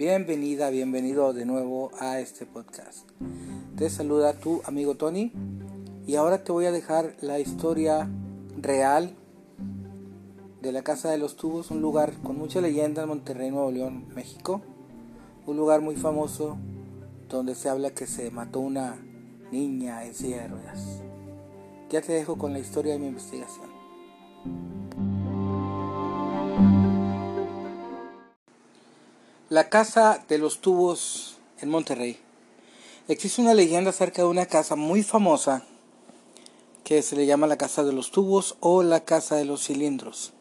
Bienvenida, bienvenido de nuevo a este podcast. Te saluda tu amigo Tony y ahora te voy a dejar la historia real de la Casa de los Tubos, un lugar con mucha leyenda en Monterrey, Nuevo León, México. Un lugar muy famoso donde se habla que se mató una niña en silla de ruedas. Ya te dejo con la historia de mi investigación. La Casa de los Tubos en Monterrey. Existe una leyenda acerca de una casa muy famosa que se le llama la Casa de los Tubos o la Casa de los Cilindros.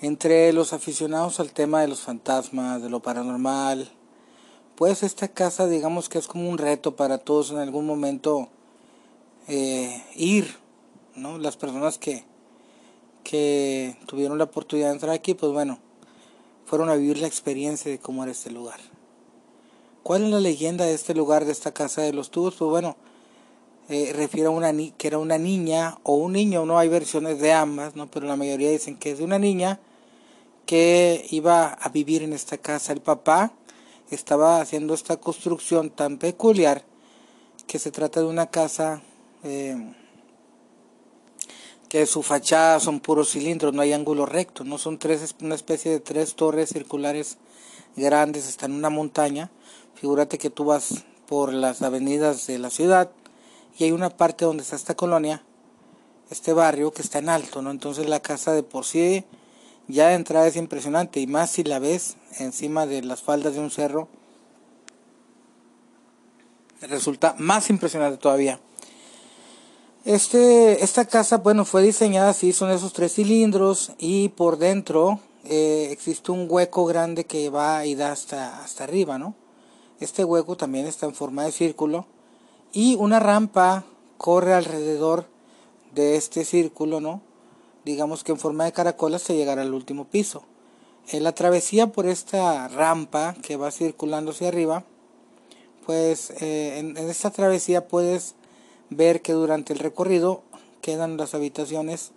Entre los aficionados al tema de los fantasmas, de lo paranormal, pues esta casa digamos que es como un reto para todos en algún momento eh, ir, ¿no? Las personas que, que tuvieron la oportunidad de entrar aquí, pues bueno, fueron a vivir la experiencia de cómo era este lugar. ¿Cuál es la leyenda de este lugar, de esta casa de los tubos? Pues bueno, eh, refiere a una que era una niña o un niño, no hay versiones de ambas, ¿no? pero la mayoría dicen que es de una niña que iba a vivir en esta casa. El papá estaba haciendo esta construcción tan peculiar que se trata de una casa eh, que su fachada son puros cilindros, no hay ángulo recto, no son tres, una especie de tres torres circulares grandes, está en una montaña. Figúrate que tú vas por las avenidas de la ciudad y hay una parte donde está esta colonia, este barrio que está en alto, ¿no? Entonces la casa de por sí ya de entrada es impresionante y más si la ves encima de las faldas de un cerro resulta más impresionante todavía. Este, esta casa, bueno, fue diseñada así, son esos tres cilindros y por dentro eh, existe un hueco grande que va y da hasta, hasta arriba, ¿no? Este hueco también está en forma de círculo y una rampa corre alrededor de este círculo, ¿no? Digamos que en forma de caracol hasta llegar al último piso. En la travesía por esta rampa que va circulando hacia arriba, pues eh, en esta travesía puedes ver que durante el recorrido quedan las habitaciones,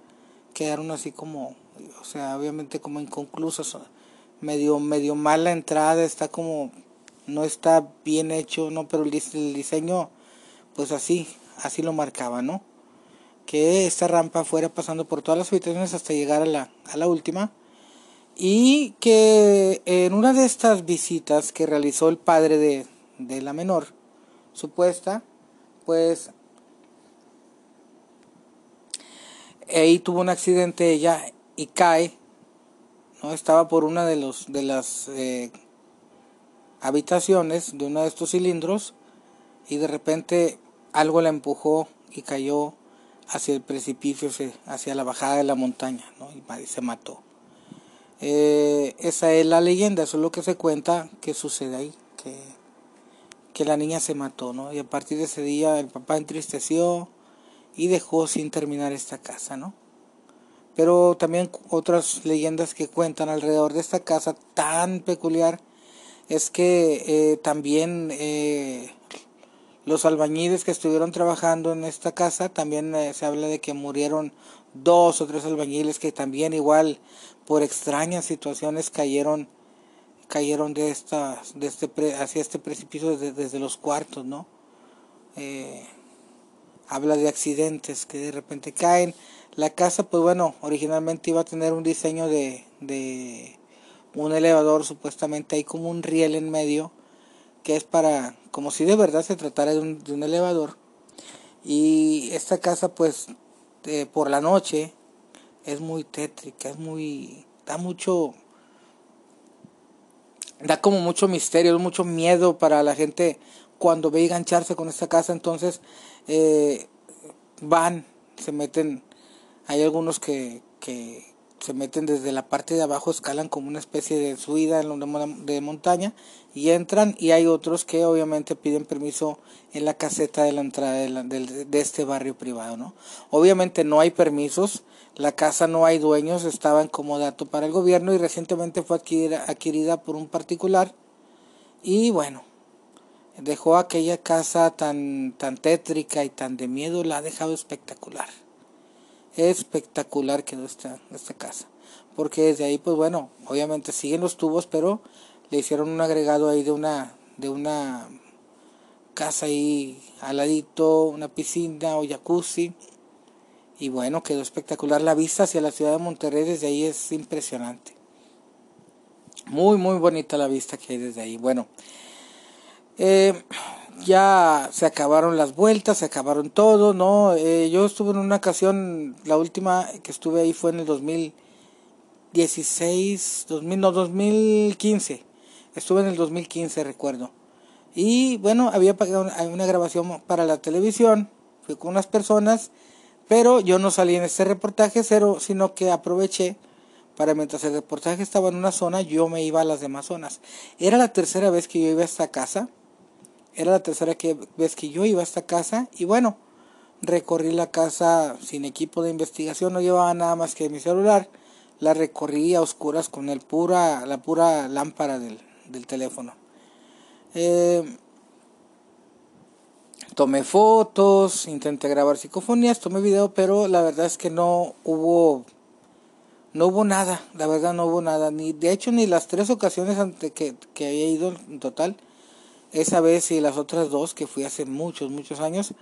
quedaron así como, o sea, obviamente como inconclusas, medio, medio mala entrada, está como, no está bien hecho, no, pero el, diseño, pues así, así lo marcaba, ¿no? Que esta rampa fuera pasando por todas las habitaciones hasta llegar a la, a la última. Y que en una de estas visitas que realizó el padre de, de la menor, supuesta, pues ahí tuvo un accidente ella y cae, ¿no? Estaba por una de, los, de las eh, habitaciones de uno de estos cilindros y de repente algo la empujó y cayó hacia el precipicio, hacia la bajada de la montaña, ¿no? y se mató. Eh, esa es la leyenda, eso es lo que se cuenta que sucede ahí, que, que la niña se mató, ¿no? Y a partir de ese día el papá entristeció, y dejó sin terminar esta casa, ¿no? Pero también otras leyendas que cuentan alrededor de esta casa tan peculiar es que eh, también eh, los albañiles que estuvieron trabajando en esta casa, también eh, se habla de que murieron dos o tres albañiles que también igual por extrañas situaciones cayeron cayeron de estas de este hacia este precipicio desde, desde los cuartos, ¿no? Habla de accidentes que de repente caen. La casa, pues bueno, originalmente iba a tener un diseño de, de un elevador, supuestamente hay como un riel en medio, que es para, como si de verdad se tratara de un, de un elevador. Y esta casa, pues, por la noche, es muy tétrica, es muy, da mucho, da como mucho misterio, mucho miedo para la gente cuando ve engancharse con esta casa, entonces eh, van, se meten, hay algunos que, que se meten desde la parte de abajo, escalan como una especie de subida de montaña y entran y hay otros que obviamente piden permiso en la caseta de la entrada de, de, este barrio privado, ¿no? Obviamente no hay permisos, la casa no hay dueños, estaba en comodato para el gobierno y recientemente fue adquirida, adquirida por un particular y bueno, dejó aquella casa tan, tan tétrica y tan de miedo, la ha dejado espectacular. Espectacular quedó esta, esta casa. Porque desde ahí, pues bueno, obviamente siguen los tubos, pero le hicieron un agregado ahí de una, de una casa ahí al ladito, una piscina o jacuzzi. Y bueno, quedó espectacular. La vista hacia la ciudad de Monterrey desde ahí es impresionante. Muy, muy bonita la vista que hay desde ahí. Bueno, eh, ya se acabaron las vueltas, se acabaron todo, ¿no? Eh, yo estuve en una ocasión, la última que estuve ahí fue en el 2016, 2000, no, 2015. Estuve en el 2015, recuerdo. Y bueno, había pagado una grabación para la televisión, fui con unas personas, pero yo no salí en este reportaje cero, sino que aproveché para mientras el reportaje estaba en una zona, yo me iba a las demás zonas. Era la tercera vez que yo iba a esta casa era la tercera vez que yo iba a esta casa y bueno, recorrí la casa sin equipo de investigación, no llevaba nada más que mi celular. La recorrí a oscuras con el pura, la pura lámpara del, teléfono. Eh, tomé fotos, intenté grabar psicofonías, tomé video, pero la verdad es que no hubo no hubo nada, la verdad no hubo nada, ni de hecho ni las tres ocasiones ante que, que había ido en total esa vez y las otras dos que fui hace muchos, muchos años,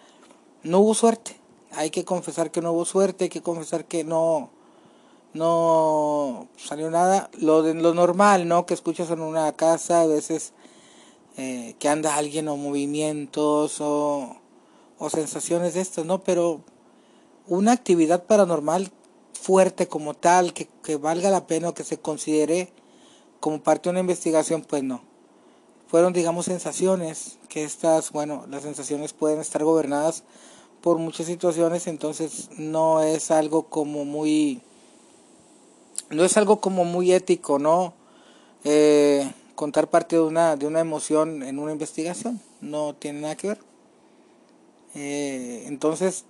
no hubo suerte. Hay que confesar que no hubo suerte, hay que confesar que no, no salió nada. Lo, de, lo normal, ¿no? Que escuchas en una casa, a veces eh, que anda alguien o movimientos o, o sensaciones de estas, ¿no? Pero una actividad paranormal fuerte como tal, que, que valga la pena o que se considere como parte de una investigación, pues no fueron, digamos, sensaciones, que estas, bueno, las sensaciones pueden estar gobernadas por muchas situaciones, entonces no es algo como muy, no es algo como muy ético, ¿no? Eh, contar parte de una, de una emoción en una investigación, no tiene nada que ver. Eh, entonces,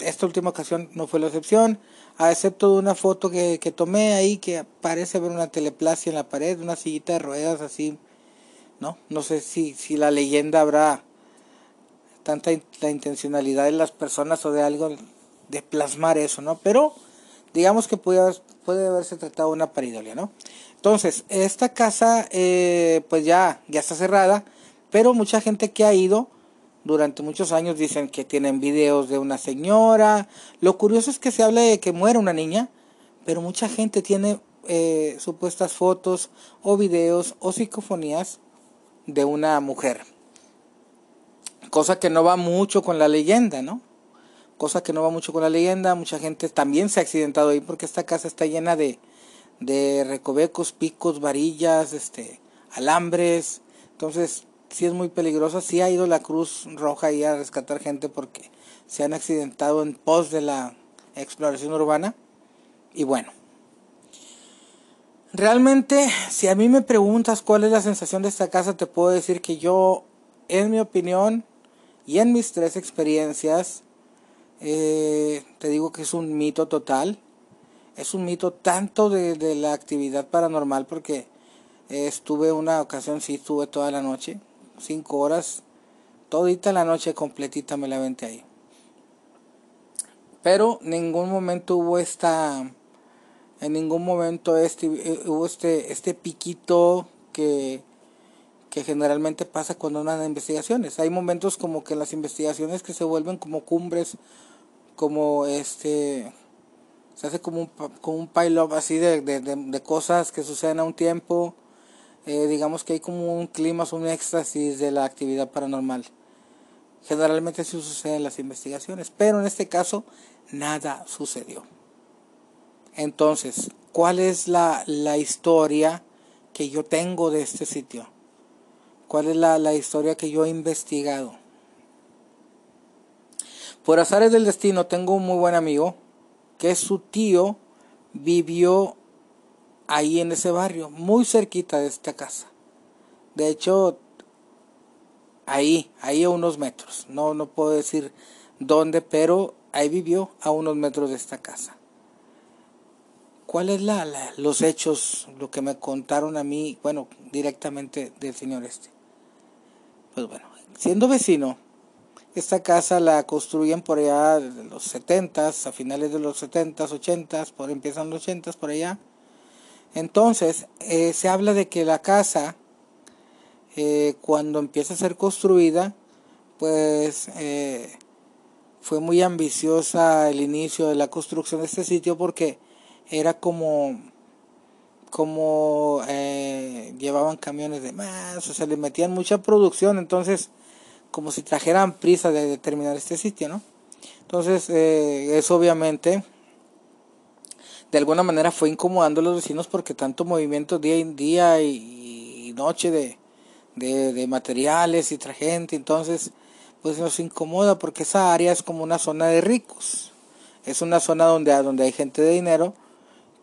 esta última ocasión no fue la excepción, a excepto de una foto que, que tomé ahí que parece ver una teleplasia en la pared, una sillita de ruedas así ¿no? No sé si, si la leyenda habrá tanta la intencionalidad de las personas o de algo de plasmar eso, ¿no? Pero digamos que puede, puede haberse tratado de una paridolia, ¿no? Entonces, esta casa eh, pues ya, ya está cerrada, pero mucha gente que ha ido durante muchos años dicen que tienen videos de una señora. Lo curioso es que se habla de que muere una niña, pero mucha gente tiene eh, supuestas fotos o videos o psicofonías de una mujer. Cosa que no va mucho con la leyenda, ¿no? Cosa que no va mucho con la leyenda. Mucha gente también se ha accidentado ahí porque esta casa está llena de, de recovecos, picos, varillas, este, alambres. Entonces, sí es muy peligrosa. Sí ha ido la Cruz Roja ahí a rescatar gente porque se han accidentado en pos de la exploración urbana. Y bueno, Realmente, si a mí me preguntas cuál es la sensación de esta casa, te puedo decir que yo, en mi opinión y en mis tres experiencias, eh, te digo que es un mito total. Es un mito tanto de, de la actividad paranormal porque estuve una ocasión, sí, estuve toda la noche, cinco horas, todita la noche completita me la aventé ahí. Pero ningún momento hubo esta en ningún momento este, eh, hubo este, este piquito que, que generalmente pasa cuando andan investigaciones. Hay momentos como que las investigaciones que se vuelven como cumbres, como este, se hace como un, como un pile-up así de, de, de, cosas que suceden a un tiempo. Eh, digamos que hay como un clima, un éxtasis de la actividad paranormal. Generalmente eso sucede en las investigaciones, pero en este caso nada sucedió. Entonces, ¿cuál es la, historia que yo tengo de este sitio? ¿Cuál es la, historia que yo he investigado? Por azares del destino tengo un muy buen amigo que su tío vivió ahí en ese barrio, muy cerquita de esta casa. De hecho, ahí, ahí a unos metros. No, no puedo decir dónde, pero ahí vivió a unos metros de esta casa. ¿Cuál es la, los hechos, lo que me contaron a mí, bueno, directamente del señor este? Pues bueno, siendo vecino, esta casa la construyen por allá de los 70 a finales de los 70s, 80 por empiezan los 80 por allá. Entonces, eh, se habla de que la casa, eh, cuando empieza a ser construida, pues eh, fue muy ambiciosa el inicio de la construcción de este sitio porque era como como llevaban camiones de más, o sea, le metían mucha producción, entonces como si trajeran prisa de, terminar este sitio, ¿no? Entonces, eso obviamente de alguna manera fue incomodando a los vecinos porque tanto movimiento día en día y, noche de, de, materiales y otra gente, entonces pues nos incomoda porque esa área es como una zona de ricos, es una zona donde, donde hay gente de dinero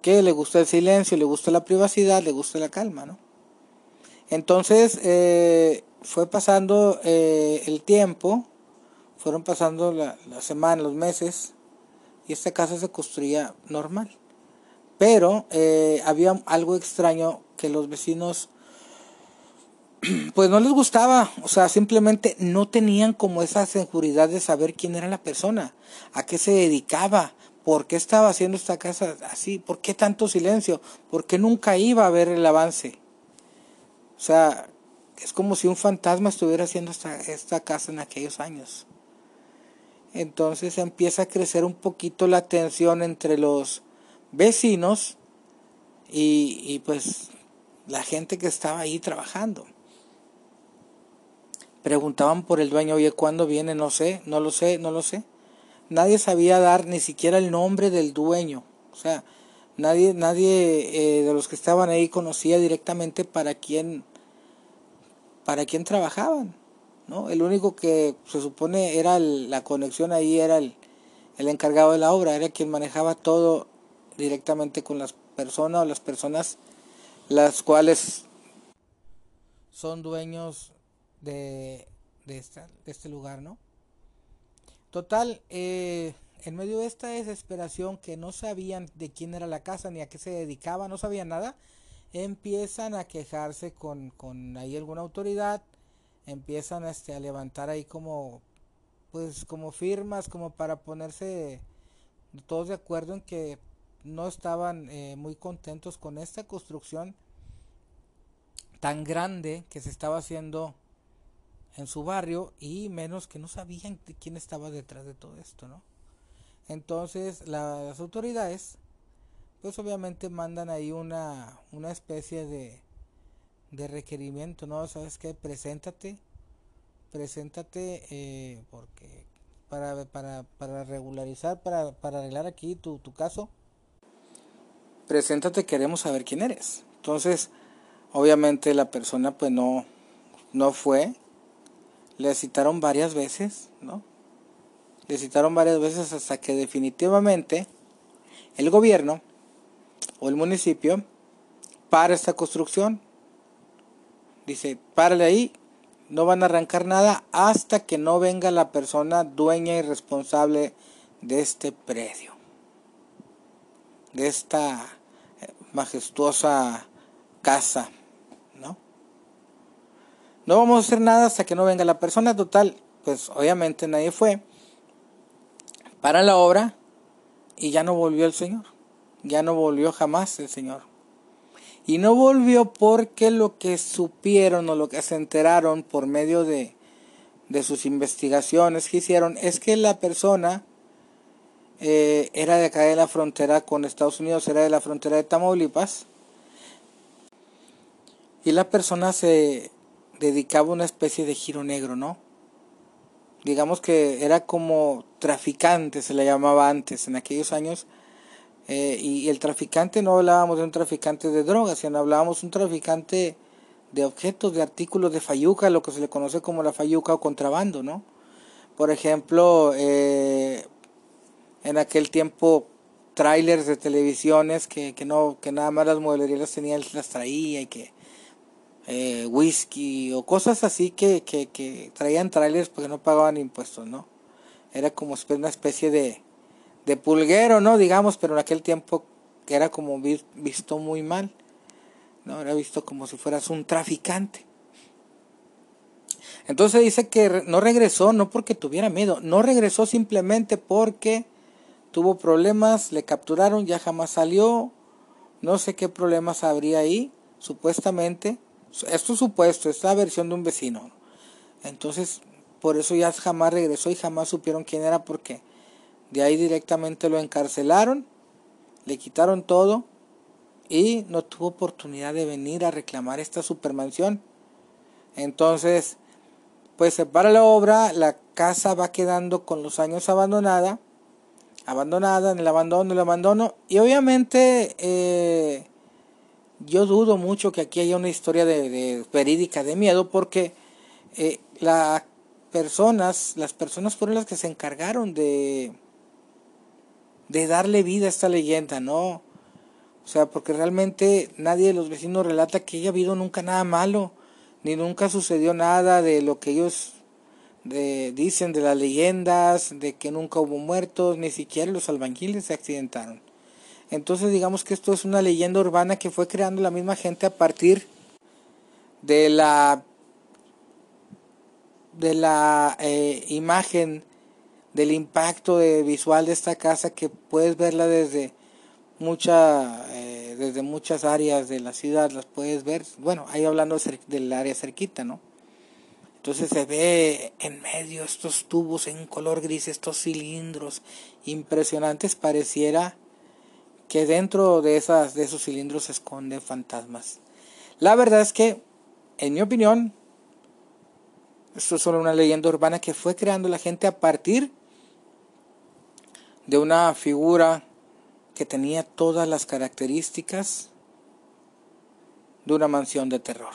que le gusta el silencio, le gusta la privacidad, le gusta la calma, ¿no? Entonces eh, fue pasando eh, el tiempo, fueron pasando la, la semana, los meses, y esta casa se construía normal. Pero eh, había algo extraño que los vecinos pues no les gustaba, o sea, simplemente no tenían como esa seguridad de saber quién era la persona, a qué se dedicaba, por qué estaba haciendo esta casa así, por qué tanto silencio, por qué nunca iba a ver el avance. O sea, es como si un fantasma estuviera haciendo esta, casa en aquellos años. Entonces empieza a crecer un poquito la tensión entre los vecinos y, pues la gente que estaba ahí trabajando. Preguntaban por el dueño, oye, ¿cuándo viene? No sé, no lo sé, no lo sé. Nadie sabía dar ni siquiera el nombre del dueño. O sea, nadie, nadie eh, de los que estaban ahí conocía directamente para quién, para quién trabajaban. ¿no? El único que se supone era la conexión ahí era el, el encargado de la obra, era quien manejaba todo directamente con las personas o las personas las cuales son dueños de, de, este lugar, ¿no? Total, eh, en medio de esta desesperación que no sabían de quién era la casa ni a qué se dedicaba, no sabían nada, empiezan a quejarse con, con ahí alguna autoridad, empiezan este, a levantar ahí como pues como firmas como para ponerse todos de acuerdo en que no estaban eh, muy contentos con esta construcción tan grande que se estaba haciendo en su barrio y menos que no sabían quién estaba detrás de todo esto, ¿no? Entonces las autoridades pues obviamente mandan ahí una, una especie de, de requerimiento, ¿no? ¿Sabes qué? Preséntate, preséntate eh, porque para, para, para regularizar, para, para arreglar aquí tu, tu caso, preséntate, queremos saber quién eres. Entonces, obviamente la persona pues no, no fue, le citaron varias veces, ¿no? Le citaron varias veces hasta que definitivamente el gobierno o el municipio para esta construcción. Dice, párale ahí, no van a arrancar nada hasta que no venga la persona dueña y responsable de este predio de esta eh, majestuosa casa. No vamos a hacer nada hasta que no venga la persona total, pues obviamente nadie fue para la obra y ya no volvió el Señor, ya no volvió jamás el Señor. Y no volvió porque lo que supieron o lo que se enteraron por medio de, de sus investigaciones que hicieron es que la persona eh, era de acá de la frontera con Estados Unidos, era de la frontera de Tamaulipas. Y la persona se dedicaba una especie de giro negro, ¿no? Digamos que era como traficante, se le llamaba antes, en aquellos años. Eh, y, el traficante no hablábamos de un traficante de drogas, sino hablábamos de un traficante de objetos, de artículos de fayuca, lo que se le conoce como la fayuca o contrabando, ¿no? Por ejemplo, eh, en aquel tiempo trailers de televisiones que, que, no que nada más las modelerías las tenían las traía y que eh, whisky o cosas así que, que, que traían trailers porque no pagaban impuestos no era como una especie de, de pulguero no digamos pero en aquel tiempo era como visto muy mal no era visto como si fueras un traficante. Entonces dice que no regresó no porque tuviera miedo no regresó simplemente porque tuvo problemas, le capturaron, ya jamás salió, No sé qué problemas habría ahí, supuestamente. Esto es supuesto, es la versión de un vecino. Entonces, por eso ya jamás regresó y jamás supieron quién era porque de ahí directamente lo encarcelaron, le quitaron todo y no tuvo oportunidad de venir a reclamar esta supermansión. Entonces, pues se para la obra, la casa va quedando con los años abandonada, abandonada, en el abandono, el abandono, y obviamente eh, yo dudo mucho que aquí haya una historia de, verídica de miedo porque eh, las personas, las personas fueron las que se encargaron de, darle vida a esta leyenda, ¿no? O sea, porque realmente nadie de los vecinos relata que haya habido nunca nada malo, ni nunca sucedió nada de lo que ellos dicen de las leyendas, de que nunca hubo muertos, ni siquiera los albañiles se accidentaron. Entonces digamos que esto es una leyenda urbana que fue creando la misma gente a partir de la de la eh, imagen del impacto de visual de esta casa que puedes verla desde mucha eh, desde muchas áreas de la ciudad las puedes ver. Bueno ahí hablando del área cerquita no entonces se ve en medio estos tubos en color gris estos cilindros impresionantes. Pareciera que dentro de esas de esos cilindros se esconden fantasmas la verdad es que en mi opinión esto es solo una leyenda urbana que fue creando la gente a partir de una figura que tenía todas las características de una mansión de terror.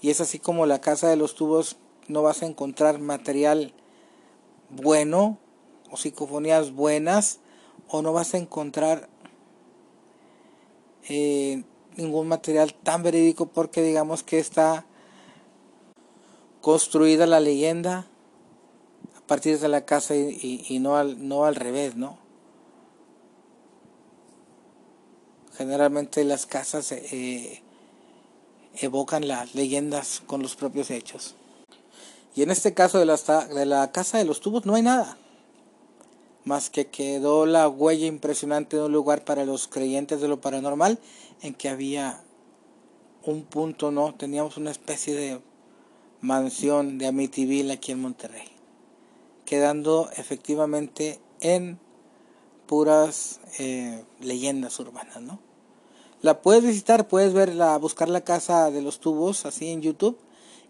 Y es así como la casa de los tubos no vas a encontrar material bueno o psicofonías buenas o no vas a encontrar eh, ningún material tan verídico porque digamos que está construida la leyenda partir de la casa y, no, al, no al revés, ¿no? Generalmente las casas eh, evocan las leyendas con los propios hechos. Y en este caso de la, de la casa de los tubos no hay nada. Más que quedó la huella impresionante de un lugar para los creyentes de lo paranormal en que había un punto, ¿no? Teníamos una especie de mansión de Amityville aquí en Monterrey quedando efectivamente en puras eh, leyendas urbanas, ¿no? La puedes visitar, puedes verla, buscar la casa de los tubos así en YouTube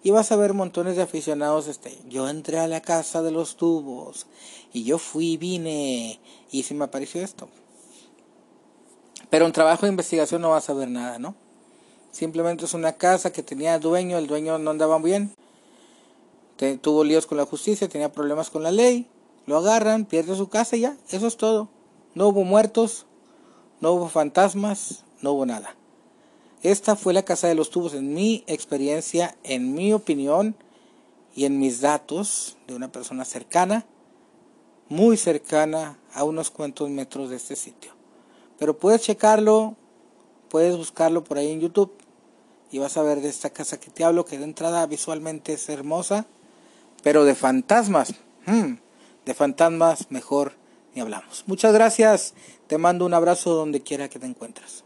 y vas a ver montones de aficionados. Este, yo entré a la casa de los tubos y yo fui, vine y se me apareció esto. Pero en trabajo de investigación no vas a ver nada, ¿no? Simplemente es una casa que tenía dueño, el dueño no andaba bien tuvo líos con la justicia, tenía problemas con la ley, lo agarran, pierde su casa y ya, eso es todo. No hubo muertos, no hubo fantasmas, no hubo nada. Esta fue la casa de los tubos en mi experiencia, en mi opinión y en mis datos de una persona cercana, muy cercana a unos cuantos metros de este sitio. Pero puedes checarlo, puedes buscarlo por ahí en YouTube y vas a ver de esta casa que te hablo, que de entrada visualmente es hermosa pero de fantasmas, hmm, de fantasmas mejor ni hablamos. Muchas gracias, te mando un abrazo donde quiera que te encuentres.